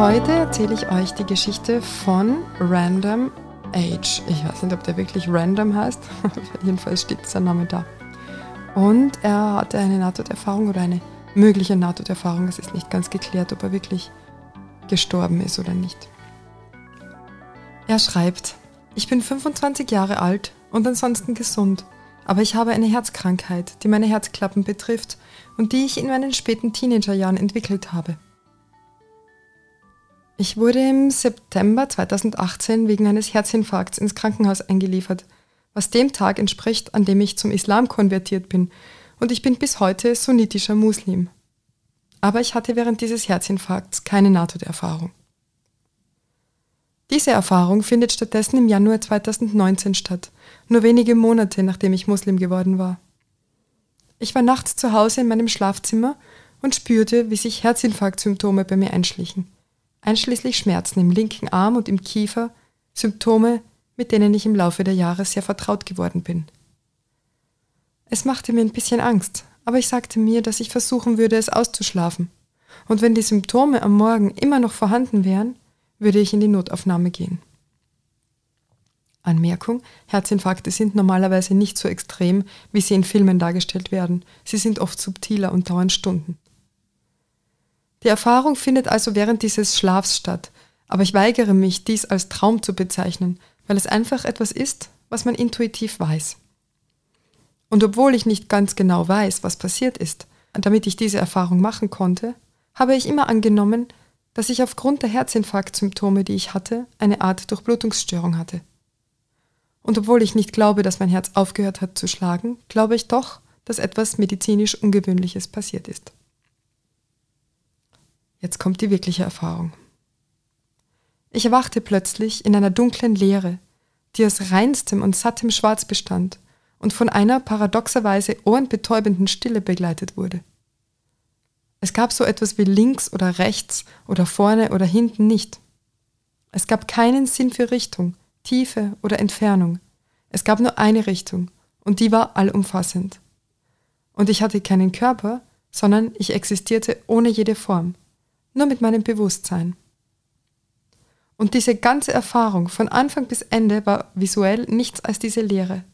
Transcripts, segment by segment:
Heute erzähle ich euch die Geschichte von Random Age. Ich weiß nicht, ob der wirklich Random heißt, jedenfalls steht sein Name da. Und er hatte eine Nahtoderfahrung oder eine mögliche Nahtoderfahrung. Es ist nicht ganz geklärt, ob er wirklich gestorben ist oder nicht. Er schreibt, ich bin 25 Jahre alt und ansonsten gesund, aber ich habe eine Herzkrankheit, die meine Herzklappen betrifft und die ich in meinen späten Teenagerjahren entwickelt habe. Ich wurde im September 2018 wegen eines Herzinfarkts ins Krankenhaus eingeliefert, was dem Tag entspricht, an dem ich zum Islam konvertiert bin, und ich bin bis heute sunnitischer Muslim. Aber ich hatte während dieses Herzinfarkts keine Nahtoderfahrung. Diese Erfahrung findet stattdessen im Januar 2019 statt, nur wenige Monate nachdem ich Muslim geworden war. Ich war nachts zu Hause in meinem Schlafzimmer und spürte, wie sich Herzinfarktsymptome bei mir einschlichen einschließlich Schmerzen im linken Arm und im Kiefer, Symptome, mit denen ich im Laufe der Jahre sehr vertraut geworden bin. Es machte mir ein bisschen Angst, aber ich sagte mir, dass ich versuchen würde, es auszuschlafen. Und wenn die Symptome am Morgen immer noch vorhanden wären, würde ich in die Notaufnahme gehen. Anmerkung, Herzinfarkte sind normalerweise nicht so extrem, wie sie in Filmen dargestellt werden. Sie sind oft subtiler und dauern Stunden. Die Erfahrung findet also während dieses Schlafs statt, aber ich weigere mich, dies als Traum zu bezeichnen, weil es einfach etwas ist, was man intuitiv weiß. Und obwohl ich nicht ganz genau weiß, was passiert ist, damit ich diese Erfahrung machen konnte, habe ich immer angenommen, dass ich aufgrund der Herzinfarktsymptome, die ich hatte, eine Art Durchblutungsstörung hatte. Und obwohl ich nicht glaube, dass mein Herz aufgehört hat zu schlagen, glaube ich doch, dass etwas medizinisch Ungewöhnliches passiert ist. Jetzt kommt die wirkliche Erfahrung. Ich erwachte plötzlich in einer dunklen Leere, die aus reinstem und sattem Schwarz bestand und von einer paradoxerweise ohrenbetäubenden Stille begleitet wurde. Es gab so etwas wie links oder rechts oder vorne oder hinten nicht. Es gab keinen Sinn für Richtung, Tiefe oder Entfernung. Es gab nur eine Richtung und die war allumfassend. Und ich hatte keinen Körper, sondern ich existierte ohne jede Form, nur mit meinem Bewusstsein. Und diese ganze Erfahrung von Anfang bis Ende war visuell nichts als diese Leere.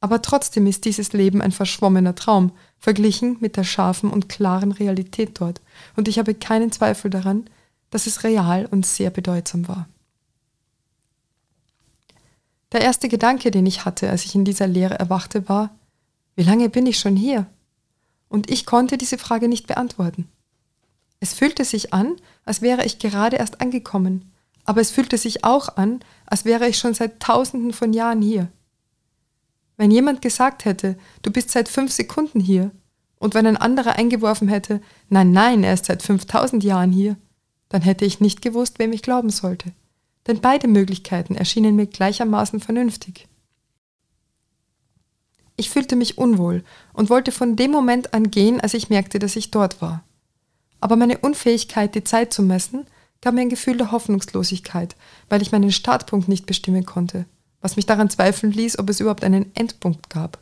Aber trotzdem ist dieses Leben ein verschwommener Traum, verglichen mit der scharfen und klaren Realität dort, und ich habe keinen Zweifel daran, dass es real und sehr bedeutsam war. Der erste Gedanke, den ich hatte, als ich in dieser Leere erwachte, war, wie lange bin ich schon hier? Und ich konnte diese Frage nicht beantworten. Es fühlte sich an, als wäre ich gerade erst angekommen, aber es fühlte sich auch an, als wäre ich schon seit tausenden von Jahren hier. Wenn jemand gesagt hätte, du bist seit fünf Sekunden hier, und wenn ein anderer eingeworfen hätte, nein, nein, er ist seit 5000 Jahren hier, dann hätte ich nicht gewusst, wem ich glauben sollte. Denn beide Möglichkeiten erschienen mir gleichermaßen vernünftig. Ich fühlte mich unwohl und wollte von dem Moment an gehen, als ich merkte, dass ich dort war. Aber meine Unfähigkeit, die Zeit zu messen, gab mir ein Gefühl der Hoffnungslosigkeit, weil ich meinen Startpunkt nicht bestimmen konnte, was mich daran zweifeln ließ, ob es überhaupt einen Endpunkt gab.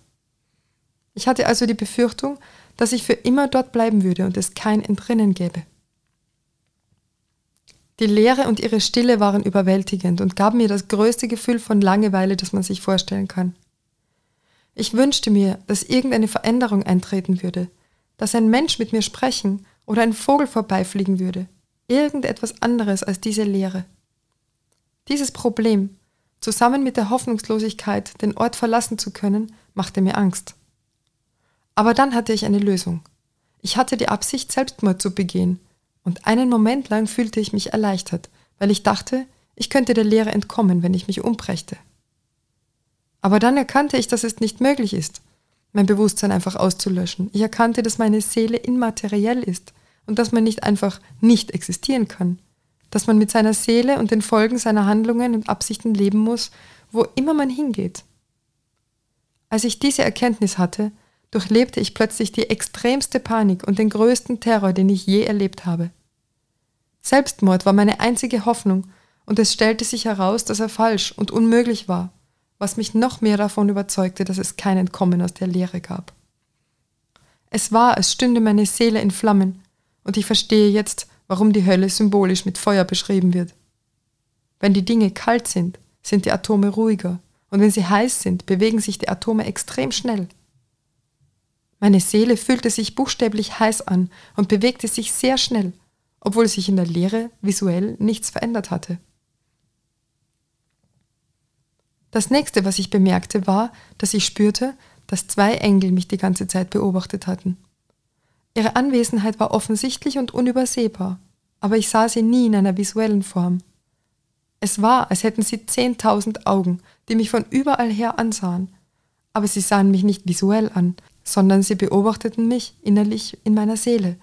Ich hatte also die Befürchtung, dass ich für immer dort bleiben würde und es kein Entrinnen gäbe. Die Leere und ihre Stille waren überwältigend und gaben mir das größte Gefühl von Langeweile, das man sich vorstellen kann. Ich wünschte mir, dass irgendeine Veränderung eintreten würde, dass ein Mensch mit mir sprechen oder ein Vogel vorbeifliegen würde. Irgendetwas anderes als diese Leere. Dieses Problem, zusammen mit der Hoffnungslosigkeit, den Ort verlassen zu können, machte mir Angst. Aber dann hatte ich eine Lösung. Ich hatte die Absicht, Selbstmord zu begehen, und einen Moment lang fühlte ich mich erleichtert, weil ich dachte, ich könnte der Leere entkommen, wenn ich mich umbrächte. Aber dann erkannte ich, dass es nicht möglich ist, mein Bewusstsein einfach auszulöschen. Ich erkannte, dass meine Seele immateriell ist und dass man nicht einfach nicht existieren kann. Dass man mit seiner Seele und den Folgen seiner Handlungen und Absichten leben muss, wo immer man hingeht. Als ich diese Erkenntnis hatte, durchlebte ich plötzlich die extremste Panik und den größten Terror, den ich je erlebt habe. Selbstmord war meine einzige Hoffnung, und es stellte sich heraus, dass er falsch und unmöglich war, was mich noch mehr davon überzeugte, dass es kein Entkommen aus der Leere gab. Es war, als stünde meine Seele in Flammen, und ich verstehe jetzt, warum die Hölle symbolisch mit Feuer beschrieben wird. Wenn die Dinge kalt sind, sind die Atome ruhiger, und wenn sie heiß sind, bewegen sich die Atome extrem schnell. Meine Seele fühlte sich buchstäblich heiß an und bewegte sich sehr schnell, obwohl sich in der Leere visuell nichts verändert hatte. Das nächste, was ich bemerkte, war, dass ich spürte, dass zwei Engel mich die ganze Zeit beobachtet hatten. Ihre Anwesenheit war offensichtlich und unübersehbar, aber ich sah sie nie in einer visuellen Form. Es war, als hätten sie zehntausend Augen, die mich von überall her ansahen, aber sie sahen mich nicht visuell an, sondern sie beobachteten mich innerlich in meiner Seele,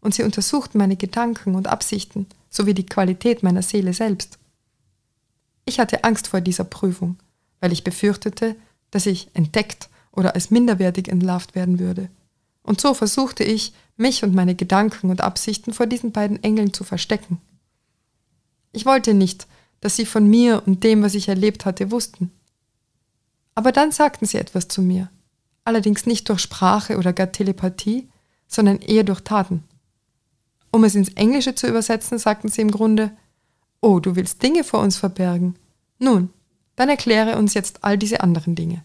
und sie untersuchten meine Gedanken und Absichten sowie die Qualität meiner Seele selbst. Ich hatte Angst vor dieser Prüfung, weil ich befürchtete, dass ich entdeckt oder als minderwertig entlarvt werden würde. Und so versuchte ich, mich und meine Gedanken und Absichten vor diesen beiden Engeln zu verstecken. Ich wollte nicht, dass sie von mir und dem, was ich erlebt hatte, wussten. Aber dann sagten sie etwas zu mir, allerdings nicht durch Sprache oder gar Telepathie, sondern eher durch Taten. Um es ins Englische zu übersetzen, sagten sie im Grunde, Oh, du willst Dinge vor uns verbergen? Nun, dann erkläre uns jetzt all diese anderen Dinge.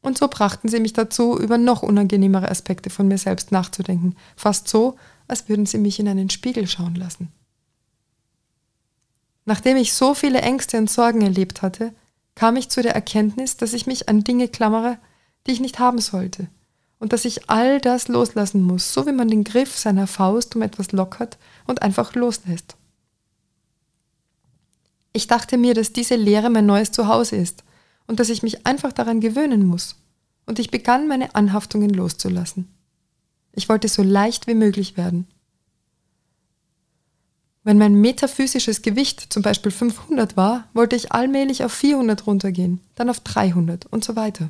Und so brachten sie mich dazu, über noch unangenehmere Aspekte von mir selbst nachzudenken, fast so, als würden sie mich in einen Spiegel schauen lassen. Nachdem ich so viele Ängste und Sorgen erlebt hatte, kam ich zu der Erkenntnis, dass ich mich an Dinge klammere, die ich nicht haben sollte, und dass ich all das loslassen muss, so wie man den Griff seiner Faust um etwas lockert und einfach loslässt. Ich dachte mir, dass diese Lehre mein neues Zuhause ist und dass ich mich einfach daran gewöhnen muss. Und ich begann meine Anhaftungen loszulassen. Ich wollte so leicht wie möglich werden. Wenn mein metaphysisches Gewicht zum Beispiel 500 war, wollte ich allmählich auf 400 runtergehen, dann auf 300 und so weiter.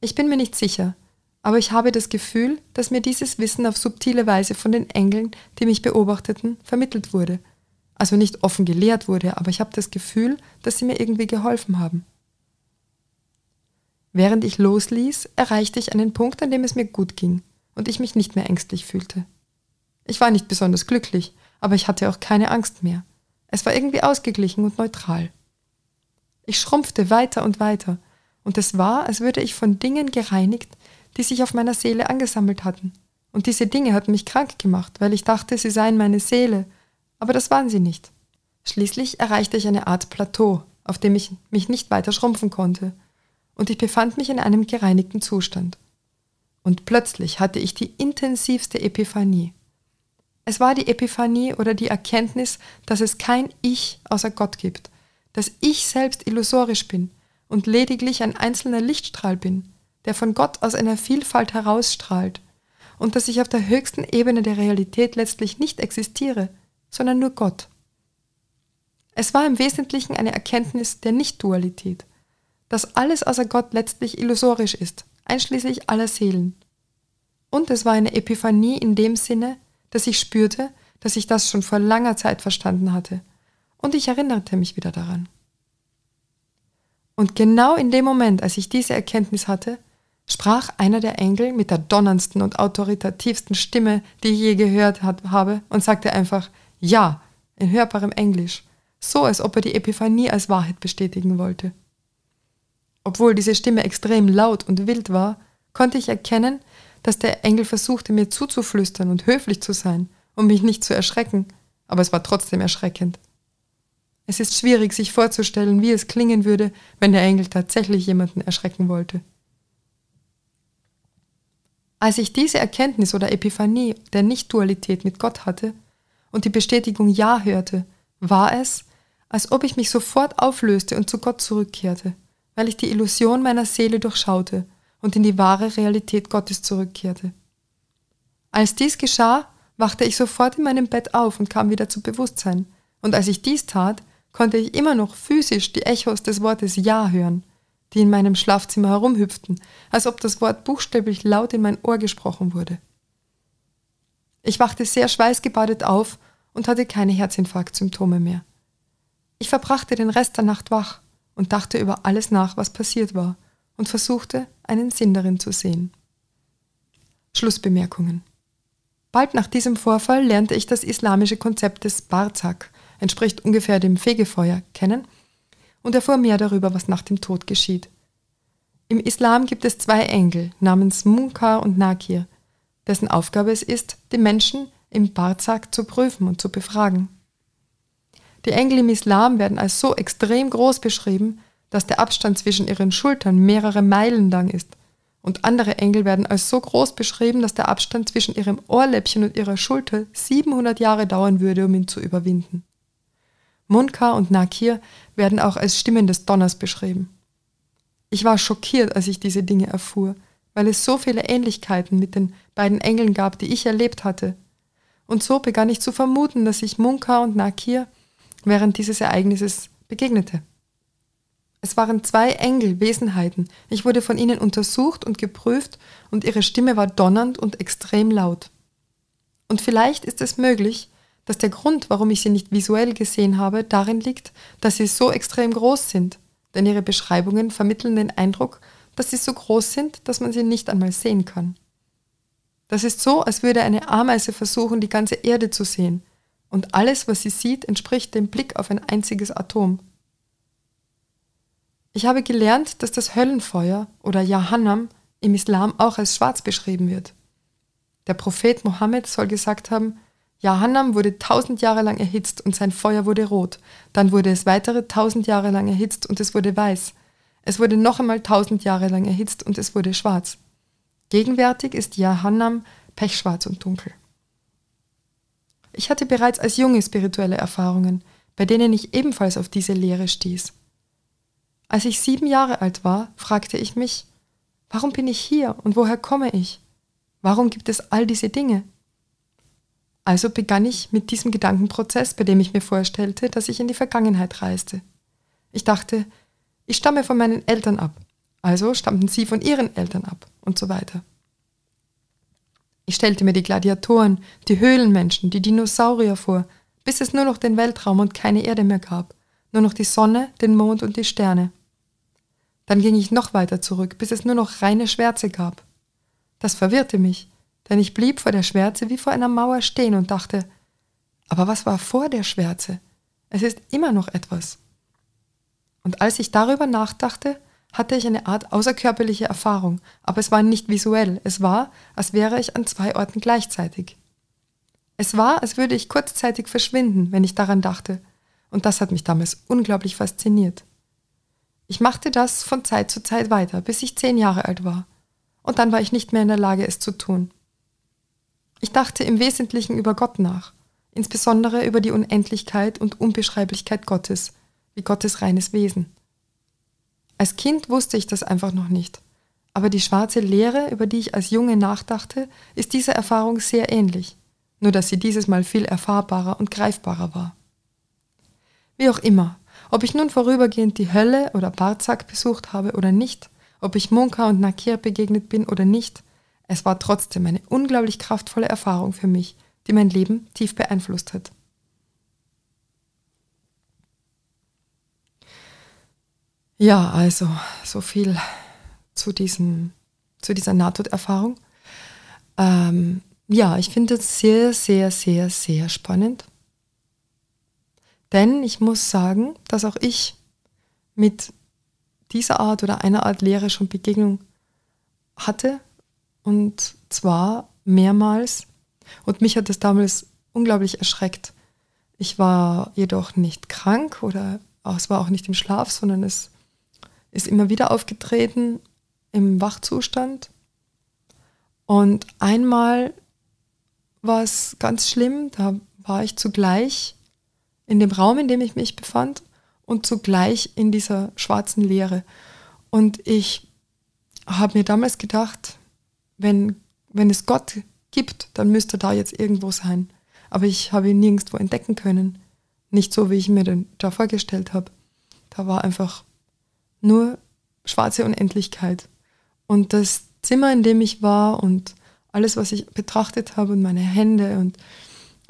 Ich bin mir nicht sicher, aber ich habe das Gefühl, dass mir dieses Wissen auf subtile Weise von den Engeln, die mich beobachteten, vermittelt wurde – also nicht offen gelehrt wurde, aber ich habe das Gefühl, dass sie mir irgendwie geholfen haben. Während ich losließ, erreichte ich einen Punkt, an dem es mir gut ging und ich mich nicht mehr ängstlich fühlte. Ich war nicht besonders glücklich, aber ich hatte auch keine Angst mehr. Es war irgendwie ausgeglichen und neutral. Ich schrumpfte weiter und weiter, und es war, als würde ich von Dingen gereinigt, die sich auf meiner Seele angesammelt hatten. Und diese Dinge hatten mich krank gemacht, weil ich dachte, sie seien meine Seele aber das waren sie nicht. Schließlich erreichte ich eine Art Plateau, auf dem ich mich nicht weiter schrumpfen konnte, und ich befand mich in einem gereinigten Zustand. Und plötzlich hatte ich die intensivste Epiphanie. Es war die Epiphanie oder die Erkenntnis, dass es kein Ich außer Gott gibt, dass ich selbst illusorisch bin und lediglich ein einzelner Lichtstrahl bin, der von Gott aus einer Vielfalt herausstrahlt, und dass ich auf der höchsten Ebene der Realität letztlich nicht existiere, sondern nur Gott. Es war im Wesentlichen eine Erkenntnis der Nicht-Dualität, dass alles außer Gott letztlich illusorisch ist, einschließlich aller Seelen. Und es war eine Epiphanie in dem Sinne, dass ich spürte, dass ich das schon vor langer Zeit verstanden hatte, und ich erinnerte mich wieder daran. Und genau in dem Moment, als ich diese Erkenntnis hatte, sprach einer der Engel mit der donnerndsten und autoritativsten Stimme, die ich je gehört hat, habe, und sagte einfach, ja, in hörbarem Englisch, so als ob er die Epiphanie als Wahrheit bestätigen wollte. Obwohl diese Stimme extrem laut und wild war, konnte ich erkennen, dass der Engel versuchte, mir zuzuflüstern und höflich zu sein, um mich nicht zu erschrecken, aber es war trotzdem erschreckend. Es ist schwierig, sich vorzustellen, wie es klingen würde, wenn der Engel tatsächlich jemanden erschrecken wollte. Als ich diese Erkenntnis oder Epiphanie der Nicht-Dualität mit Gott hatte, und die Bestätigung Ja hörte, war es, als ob ich mich sofort auflöste und zu Gott zurückkehrte, weil ich die Illusion meiner Seele durchschaute und in die wahre Realität Gottes zurückkehrte. Als dies geschah, wachte ich sofort in meinem Bett auf und kam wieder zu Bewusstsein. Und als ich dies tat, konnte ich immer noch physisch die Echos des Wortes Ja hören, die in meinem Schlafzimmer herumhüpften, als ob das Wort buchstäblich laut in mein Ohr gesprochen wurde. Ich wachte sehr schweißgebadet auf und hatte keine Herzinfarktsymptome mehr. Ich verbrachte den Rest der Nacht wach und dachte über alles nach, was passiert war, und versuchte, einen Sinn darin zu sehen. Schlussbemerkungen. Bald nach diesem Vorfall lernte ich das islamische Konzept des Barzak, entspricht ungefähr dem Fegefeuer, kennen und erfuhr mehr darüber, was nach dem Tod geschieht. Im Islam gibt es zwei Engel namens Munkar und Nakir, dessen Aufgabe es ist, die Menschen im Barzak zu prüfen und zu befragen. Die Engel im Islam werden als so extrem groß beschrieben, dass der Abstand zwischen ihren Schultern mehrere Meilen lang ist, und andere Engel werden als so groß beschrieben, dass der Abstand zwischen ihrem Ohrläppchen und ihrer Schulter 700 Jahre dauern würde, um ihn zu überwinden. Munkar und Nakir werden auch als Stimmen des Donners beschrieben. Ich war schockiert, als ich diese Dinge erfuhr, weil es so viele Ähnlichkeiten mit den beiden Engeln gab, die ich erlebt hatte. Und so begann ich zu vermuten, dass ich Munkar und Nakir während dieses Ereignisses begegnete. Es waren zwei Engel, Wesenheiten. Ich wurde von ihnen untersucht und geprüft und ihre Stimme war donnernd und extrem laut. Und vielleicht ist es möglich, dass der Grund, warum ich sie nicht visuell gesehen habe, darin liegt, dass sie so extrem groß sind, denn ihre Beschreibungen vermitteln den Eindruck, dass sie so groß sind, dass man sie nicht einmal sehen kann. Das ist so, als würde eine Ameise versuchen, die ganze Erde zu sehen, und alles, was sie sieht, entspricht dem Blick auf ein einziges Atom. Ich habe gelernt, dass das Höllenfeuer oder Jahannam im Islam auch als schwarz beschrieben wird. Der Prophet Mohammed soll gesagt haben, Jahannam wurde tausend Jahre lang erhitzt und sein Feuer wurde rot. Dann wurde es weitere tausend Jahre lang erhitzt und es wurde weiß. Es wurde noch einmal tausend Jahre lang erhitzt und es wurde schwarz. Gegenwärtig ist Jahannam pechschwarz und dunkel. Ich hatte bereits als Junge spirituelle Erfahrungen, bei denen ich ebenfalls auf diese Lehre stieß. Als ich sieben Jahre alt war, fragte ich mich, warum bin ich hier und woher komme ich? Warum gibt es all diese Dinge? Also begann ich mit diesem Gedankenprozess, bei dem ich mir vorstellte, dass ich in die Vergangenheit reiste. Ich dachte, ich stamme von meinen Eltern ab, also stammten sie von ihren Eltern ab und so weiter. Ich stellte mir die Gladiatoren, die Höhlenmenschen, die Dinosaurier vor, bis es nur noch den Weltraum und keine Erde mehr gab, nur noch die Sonne, den Mond und die Sterne. Dann ging ich noch weiter zurück, bis es nur noch reine Schwärze gab. Das verwirrte mich, denn ich blieb vor der Schwärze wie vor einer Mauer stehen und dachte, aber was war vor der Schwärze? Es ist immer noch etwas. Und als ich darüber nachdachte, hatte ich eine Art außerkörperliche Erfahrung, aber es war nicht visuell, es war, als wäre ich an zwei Orten gleichzeitig. Es war, als würde ich kurzzeitig verschwinden, wenn ich daran dachte, und das hat mich damals unglaublich fasziniert. Ich machte das von Zeit zu Zeit weiter, bis ich zehn Jahre alt war. Und dann war ich nicht mehr in der Lage, es zu tun. Ich dachte im Wesentlichen über Gott nach, insbesondere über die Unendlichkeit und Unbeschreiblichkeit Gottes, wie Gottes reines Wesen. Als Kind wusste ich das einfach noch nicht. Aber die schwarze Leere, über die ich als Junge nachdachte, ist dieser Erfahrung sehr ähnlich, nur dass sie dieses Mal viel erfahrbarer und greifbarer war. Wie auch immer, ob ich nun vorübergehend die Hölle oder Barzak besucht habe oder nicht, ob ich Munka und Nakir begegnet bin oder nicht, es war trotzdem eine unglaublich kraftvolle Erfahrung für mich, die mein Leben tief beeinflusst hat. Ja, also so viel zu, diesem, zu dieser Nahtoderfahrung. Ähm, ja, ich finde es sehr, sehr, sehr, sehr spannend. Denn ich muss sagen, dass auch ich mit dieser Art oder einer Art Lehre schon Begegnung hatte. Und zwar mehrmals. Und mich hat das damals unglaublich erschreckt. Ich war jedoch nicht krank oder es war auch nicht im Schlaf, sondern es ist immer wieder aufgetreten im Wachzustand. Und einmal war es ganz schlimm, da war ich zugleich in dem Raum, in dem ich mich befand und zugleich in dieser schwarzen Leere. Und ich habe mir damals gedacht, wenn, wenn es Gott gibt, dann müsste er da jetzt irgendwo sein. Aber ich habe ihn nirgendwo entdecken können. Nicht so, wie ich mir den da vorgestellt habe. Da war einfach nur schwarze Unendlichkeit. Und das Zimmer, in dem ich war und alles, was ich betrachtet habe und meine Hände und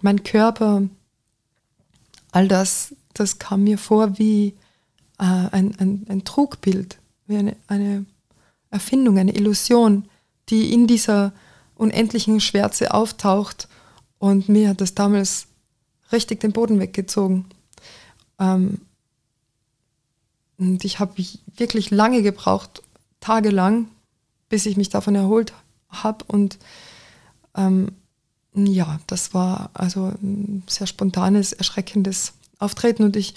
mein Körper, all das, das kam mir vor wie äh, ein, ein, ein Trugbild, wie eine, eine Erfindung, eine Illusion, die in dieser unendlichen Schwärze auftaucht. Und mir hat das damals richtig den Boden weggezogen. Ähm, und ich habe wirklich lange gebraucht, tagelang, bis ich mich davon erholt habe. Und ähm, ja, das war also ein sehr spontanes, erschreckendes Auftreten. Und ich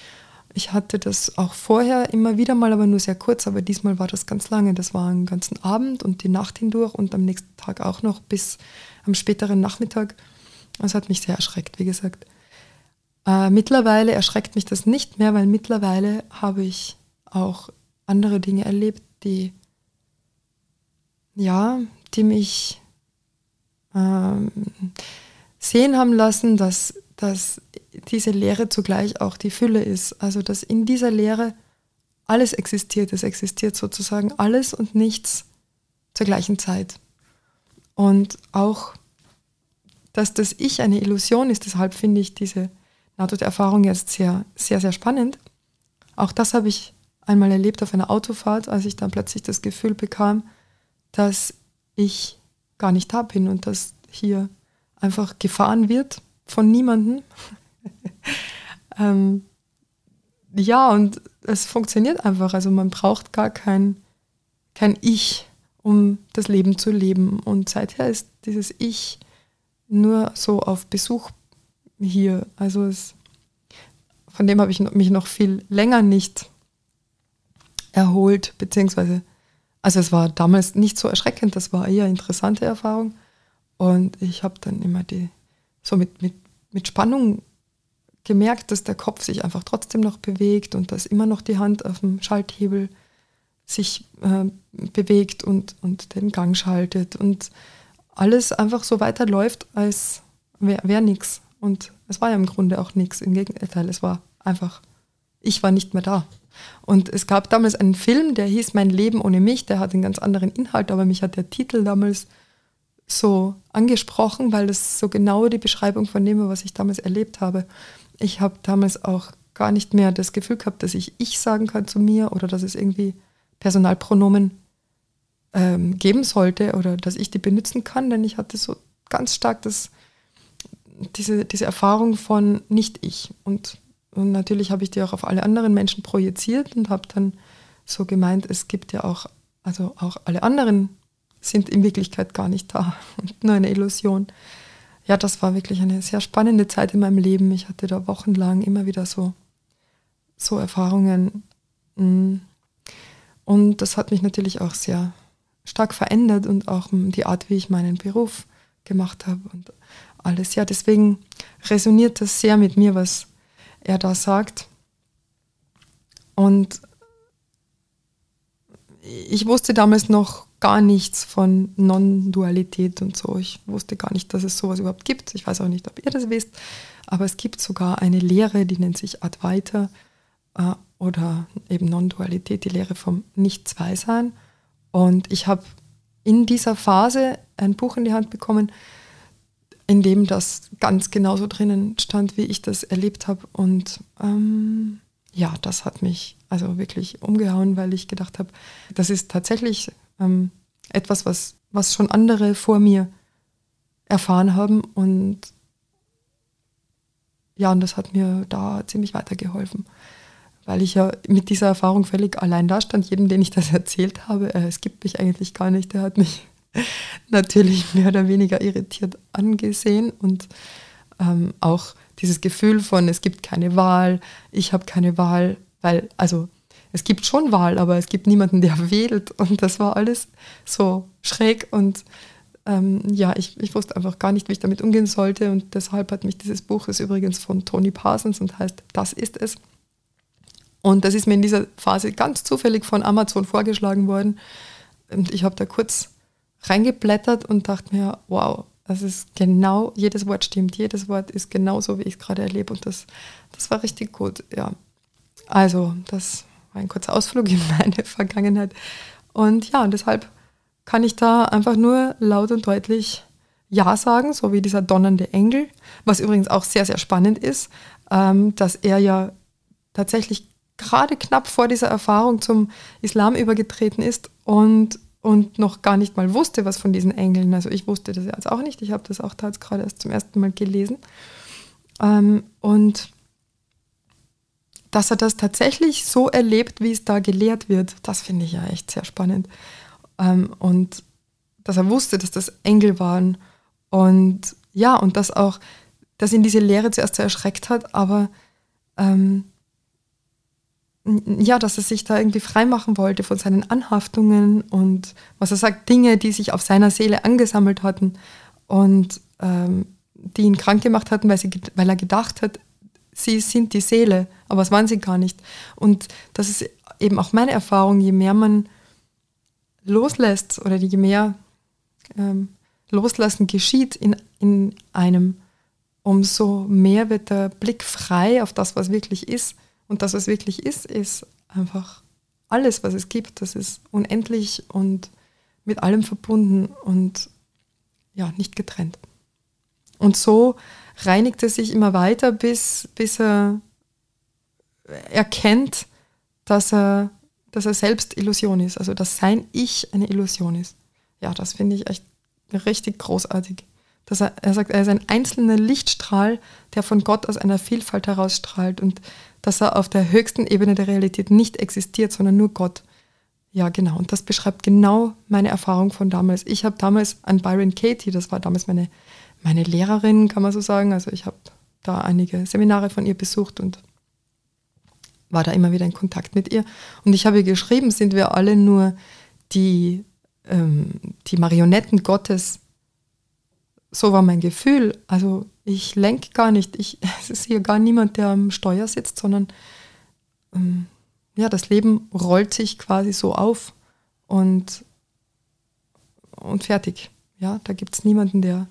ich hatte das auch vorher immer wieder mal, aber nur sehr kurz, aber diesmal war das ganz lange. Das war einen ganzen Abend und die Nacht hindurch und am nächsten Tag auch noch bis am späteren Nachmittag. Das hat mich sehr erschreckt, wie gesagt. Äh, mittlerweile erschreckt mich das nicht mehr, weil mittlerweile habe ich auch andere Dinge erlebt, die, ja, die mich ähm, sehen haben lassen, dass dass diese Lehre zugleich auch die Fülle ist. Also dass in dieser Lehre alles existiert. Es existiert sozusagen alles und nichts zur gleichen Zeit. Und auch, dass das Ich eine Illusion ist, deshalb finde ich diese Nahtoderfahrung jetzt sehr, sehr, sehr spannend. Auch das habe ich einmal erlebt auf einer Autofahrt, als ich dann plötzlich das Gefühl bekam, dass ich gar nicht da bin und dass hier einfach gefahren wird von niemandem. ähm, ja, und es funktioniert einfach. Also man braucht gar kein, kein Ich, um das Leben zu leben. Und seither ist dieses Ich nur so auf Besuch hier. Also es, von dem habe ich mich noch viel länger nicht erholt, beziehungsweise, also es war damals nicht so erschreckend, das war eher interessante Erfahrung. Und ich habe dann immer die so mit, mit, mit Spannung gemerkt, dass der Kopf sich einfach trotzdem noch bewegt und dass immer noch die Hand auf dem Schalthebel sich äh, bewegt und, und den Gang schaltet und alles einfach so weiterläuft, als wäre wär nichts. Und es war ja im Grunde auch nichts. Im Gegenteil, es war einfach, ich war nicht mehr da. Und es gab damals einen Film, der hieß Mein Leben ohne mich, der hat einen ganz anderen Inhalt, aber mich hat der Titel damals so angesprochen, weil das so genau die Beschreibung von dem war, was ich damals erlebt habe. Ich habe damals auch gar nicht mehr das Gefühl gehabt, dass ich ich sagen kann zu mir oder dass es irgendwie Personalpronomen ähm, geben sollte oder dass ich die benutzen kann, denn ich hatte so ganz stark das, diese, diese Erfahrung von nicht ich. Und, und natürlich habe ich die auch auf alle anderen Menschen projiziert und habe dann so gemeint, es gibt ja auch, also auch alle anderen sind in Wirklichkeit gar nicht da und nur eine Illusion. Ja, das war wirklich eine sehr spannende Zeit in meinem Leben. Ich hatte da wochenlang immer wieder so, so Erfahrungen. Mm. Und das hat mich natürlich auch sehr stark verändert und auch die Art, wie ich meinen Beruf gemacht habe und alles. Ja, deswegen resoniert das sehr mit mir, was er da sagt. Und ich wusste damals noch gar nichts von Non-Dualität und so. Ich wusste gar nicht, dass es sowas überhaupt gibt. Ich weiß auch nicht, ob ihr das wisst, aber es gibt sogar eine Lehre, die nennt sich Advaita äh, oder eben Non-Dualität, die Lehre vom Nicht-Zwei-Sein. Und ich habe in dieser Phase ein Buch in die Hand bekommen, in dem das ganz genauso drinnen stand, wie ich das erlebt habe. Und ähm, ja, das hat mich also wirklich umgehauen, weil ich gedacht habe, das ist tatsächlich ähm, etwas, was, was schon andere vor mir erfahren haben. Und ja, und das hat mir da ziemlich weitergeholfen, weil ich ja mit dieser Erfahrung völlig allein da stand. Jedem, den ich das erzählt habe, äh, es gibt mich eigentlich gar nicht, der hat mich natürlich mehr oder weniger irritiert angesehen und ähm, auch dieses Gefühl von, es gibt keine Wahl, ich habe keine Wahl, weil, also es gibt schon Wahl, aber es gibt niemanden, der wählt. Und das war alles so schräg und ähm, ja, ich, ich wusste einfach gar nicht, wie ich damit umgehen sollte. Und deshalb hat mich dieses Buch, das ist übrigens von Tony Parsons und heißt Das ist es. Und das ist mir in dieser Phase ganz zufällig von Amazon vorgeschlagen worden. und ich habe da kurz reingeblättert und dachte mir, wow, das ist genau, jedes Wort stimmt, jedes Wort ist genau so, wie ich es gerade erlebe. Und das, das war richtig gut, ja. Also, das war ein kurzer Ausflug in meine Vergangenheit. Und ja, und deshalb kann ich da einfach nur laut und deutlich Ja sagen, so wie dieser donnernde Engel, was übrigens auch sehr, sehr spannend ist, ähm, dass er ja tatsächlich gerade knapp vor dieser Erfahrung zum Islam übergetreten ist und und noch gar nicht mal wusste, was von diesen Engeln. Also ich wusste das jetzt auch nicht. Ich habe das auch gerade erst zum ersten Mal gelesen. Ähm, und dass er das tatsächlich so erlebt, wie es da gelehrt wird, das finde ich ja echt sehr spannend. Ähm, und dass er wusste, dass das Engel waren. Und ja, und dass auch, dass ihn diese Lehre zuerst so erschreckt hat, aber ähm, ja, dass er sich da irgendwie freimachen wollte von seinen Anhaftungen und was er sagt, Dinge, die sich auf seiner Seele angesammelt hatten und ähm, die ihn krank gemacht hatten, weil, sie, weil er gedacht hat, sie sind die Seele, aber das waren sie gar nicht. Und das ist eben auch meine Erfahrung, je mehr man loslässt oder je mehr ähm, Loslassen geschieht in, in einem, umso mehr wird der Blick frei auf das, was wirklich ist und das, was wirklich ist, ist einfach alles, was es gibt. Das ist unendlich und mit allem verbunden und ja, nicht getrennt. Und so reinigt er sich immer weiter, bis, bis er erkennt, dass er, dass er selbst Illusion ist, also dass sein Ich eine Illusion ist. Ja, das finde ich echt richtig großartig. Dass er, er sagt, er ist ein einzelner Lichtstrahl, der von Gott aus einer Vielfalt herausstrahlt und dass er auf der höchsten Ebene der Realität nicht existiert, sondern nur Gott. Ja, genau. Und das beschreibt genau meine Erfahrung von damals. Ich habe damals an Byron Katie, das war damals meine, meine Lehrerin, kann man so sagen. Also ich habe da einige Seminare von ihr besucht und war da immer wieder in Kontakt mit ihr. Und ich habe ihr geschrieben, sind wir alle nur die, ähm, die Marionetten Gottes. So war mein Gefühl. Also ich lenke gar nicht. Ich, es ist hier gar niemand, der am Steuer sitzt, sondern ähm, ja, das Leben rollt sich quasi so auf und, und fertig. Ja, da gibt es niemanden, der,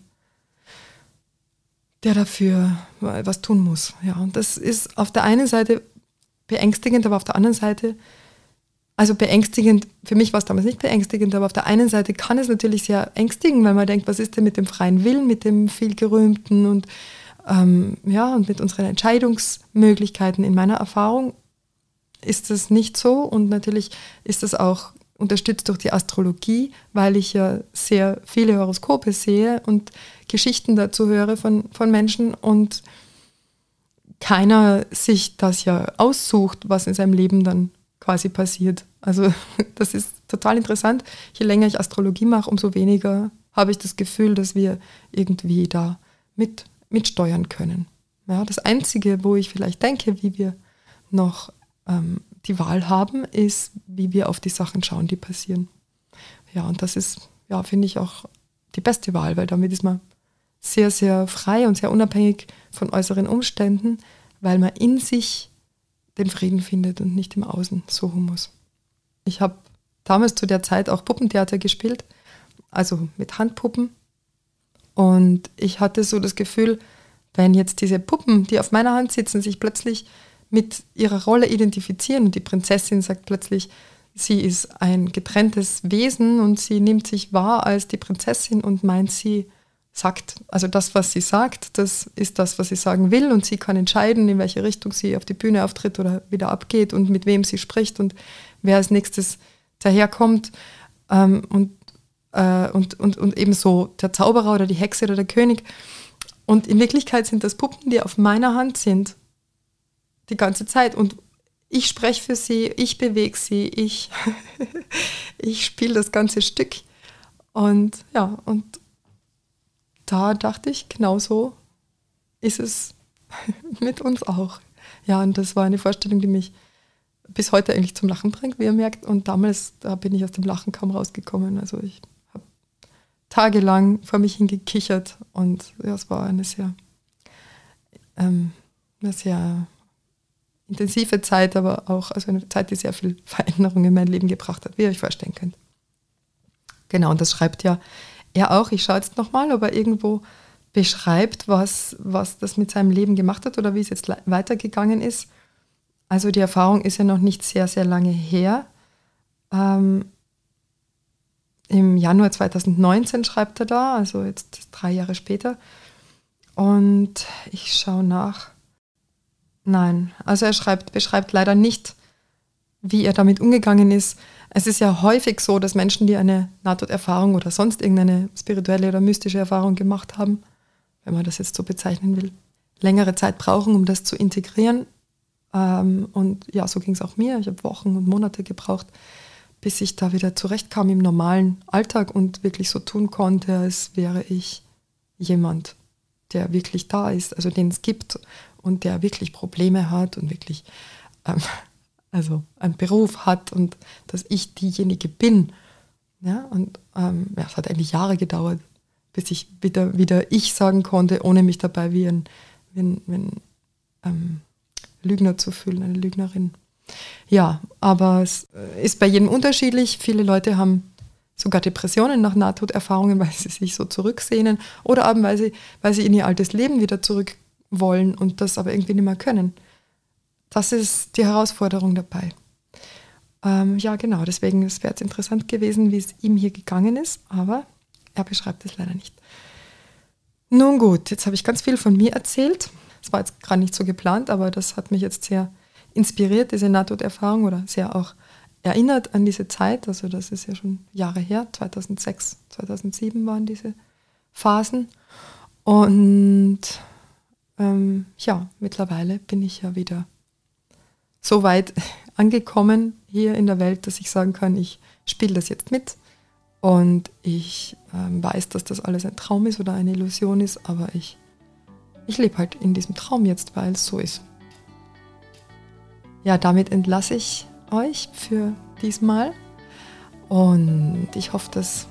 der dafür was tun muss. Ja, und das ist auf der einen Seite beängstigend, aber auf der anderen Seite also beängstigend, für mich war es damals nicht beängstigend, aber auf der einen Seite kann es natürlich sehr ängstigen, weil man denkt, was ist denn mit dem freien Willen, mit dem vielgerühmten und ähm, ja, und mit unseren Entscheidungsmöglichkeiten. In meiner Erfahrung ist das nicht so und natürlich ist das auch unterstützt durch die Astrologie, weil ich ja sehr viele Horoskope sehe und Geschichten dazu höre von, von Menschen und keiner sich das ja aussucht, was in seinem Leben dann quasi passiert. Also das ist total interessant. Je länger ich Astrologie mache, umso weniger habe ich das Gefühl, dass wir irgendwie da mit, mitsteuern können. Ja, das Einzige, wo ich vielleicht denke, wie wir noch ähm, die Wahl haben, ist, wie wir auf die Sachen schauen, die passieren. Ja, und das ist, ja, finde ich auch die beste Wahl, weil damit ist man sehr, sehr frei und sehr unabhängig von äußeren Umständen, weil man in sich den Frieden findet und nicht im Außen suchen muss. Ich habe damals zu der Zeit auch Puppentheater gespielt, also mit Handpuppen. Und ich hatte so das Gefühl, wenn jetzt diese Puppen, die auf meiner Hand sitzen, sich plötzlich mit ihrer Rolle identifizieren und die Prinzessin sagt plötzlich, sie ist ein getrenntes Wesen und sie nimmt sich wahr als die Prinzessin und meint, sie sagt. Also das, was sie sagt, das ist das, was sie sagen will und sie kann entscheiden, in welche Richtung sie auf die Bühne auftritt oder wieder abgeht und mit wem sie spricht und wer als nächstes daherkommt. Ähm, und, äh, und, und, und ebenso der Zauberer oder die Hexe oder der König. Und in Wirklichkeit sind das Puppen, die auf meiner Hand sind. Die ganze Zeit. Und ich spreche für sie, ich bewege sie, ich, ich spiele das ganze Stück. Und ja, und, da dachte ich, genauso ist es mit uns auch. Ja, und das war eine Vorstellung, die mich bis heute eigentlich zum Lachen bringt, wie ihr merkt. Und damals, da bin ich aus dem Lachen kaum rausgekommen. Also ich habe tagelang vor mich hingekichert und ja, es war eine sehr, ähm, eine sehr intensive Zeit, aber auch also eine Zeit, die sehr viel Veränderung in mein Leben gebracht hat, wie ihr euch vorstellen könnt. Genau, und das schreibt ja er auch. Ich schaue jetzt nochmal, ob er irgendwo beschreibt, was, was das mit seinem Leben gemacht hat oder wie es jetzt weitergegangen ist. Also die Erfahrung ist ja noch nicht sehr, sehr lange her. Ähm, Im Januar 2019 schreibt er da, also jetzt drei Jahre später. Und ich schaue nach. Nein, also er schreibt, beschreibt leider nicht, wie er damit umgegangen ist. Es ist ja häufig so, dass Menschen, die eine Nahtoderfahrung oder sonst irgendeine spirituelle oder mystische Erfahrung gemacht haben, wenn man das jetzt so bezeichnen will, längere Zeit brauchen, um das zu integrieren. Ähm, und ja, so ging es auch mir. Ich habe Wochen und Monate gebraucht, bis ich da wieder zurechtkam im normalen Alltag und wirklich so tun konnte, als wäre ich jemand, der wirklich da ist, also den es gibt und der wirklich Probleme hat und wirklich ähm, also einen Beruf hat und dass ich diejenige bin. Ja, und ähm, ja, es hat eigentlich Jahre gedauert, bis ich wieder, wieder ich sagen konnte, ohne mich dabei wie ein, wie ein, wie ein ähm, Lügner zu fühlen, eine Lügnerin. Ja, aber es ist bei jedem unterschiedlich. Viele Leute haben sogar Depressionen nach Nahtoderfahrungen, weil sie sich so zurücksehnen oder eben weil sie, weil sie in ihr altes Leben wieder zurück wollen und das aber irgendwie nicht mehr können. Das ist die Herausforderung dabei. Ähm, ja, genau, deswegen wäre es interessant gewesen, wie es ihm hier gegangen ist, aber er beschreibt es leider nicht. Nun gut, jetzt habe ich ganz viel von mir erzählt. Das war jetzt gerade nicht so geplant, aber das hat mich jetzt sehr inspiriert, diese Nahtoderfahrung oder sehr auch erinnert an diese Zeit. Also das ist ja schon Jahre her, 2006, 2007 waren diese Phasen. Und ähm, ja, mittlerweile bin ich ja wieder so weit angekommen hier in der Welt, dass ich sagen kann, ich spiele das jetzt mit. Und ich ähm, weiß, dass das alles ein Traum ist oder eine Illusion ist, aber ich, ich lebe halt in diesem Traum jetzt, weil es so ist. Ja, damit entlasse ich euch für diesmal. Und ich hoffe, dass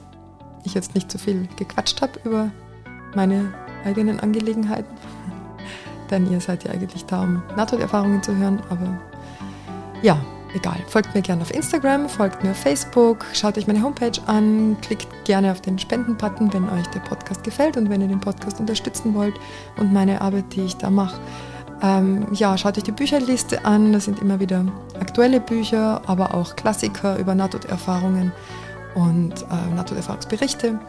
ich jetzt nicht zu viel gequatscht habe über meine eigenen Angelegenheiten, denn ihr seid ja eigentlich da, um Nahtoderfahrungen zu hören, aber ja, egal. Folgt mir gerne auf Instagram, folgt mir auf Facebook, schaut euch meine Homepage an, klickt gerne auf den Spenden-Button, wenn euch der Podcast gefällt und wenn ihr den Podcast unterstützen wollt und meine Arbeit, die ich da mache. Ähm, ja, schaut euch die Bücherliste an, das sind immer wieder aktuelle Bücher, aber auch Klassiker über Nahtoderfahrungen und äh, Nahtoderfahrungsberichte.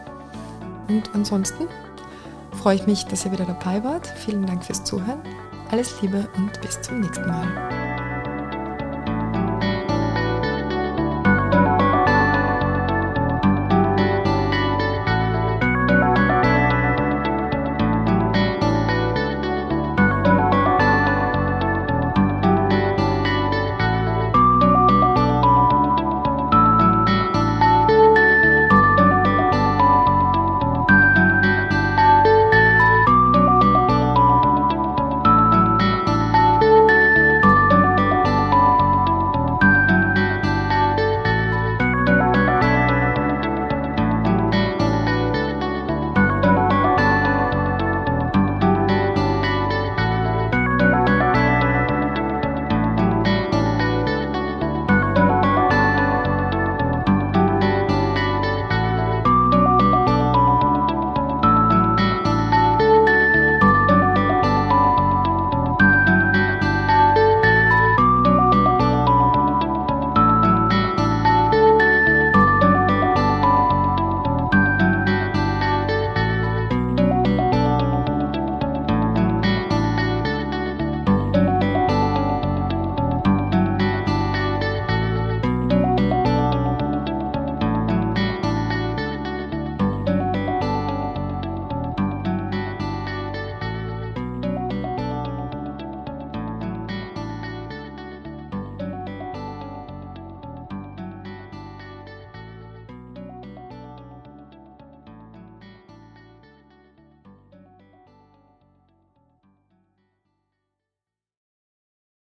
Und ansonsten freue ich mich, dass ihr wieder dabei wart. Vielen Dank fürs Zuhören. Alles Liebe und bis zum nächsten Mal.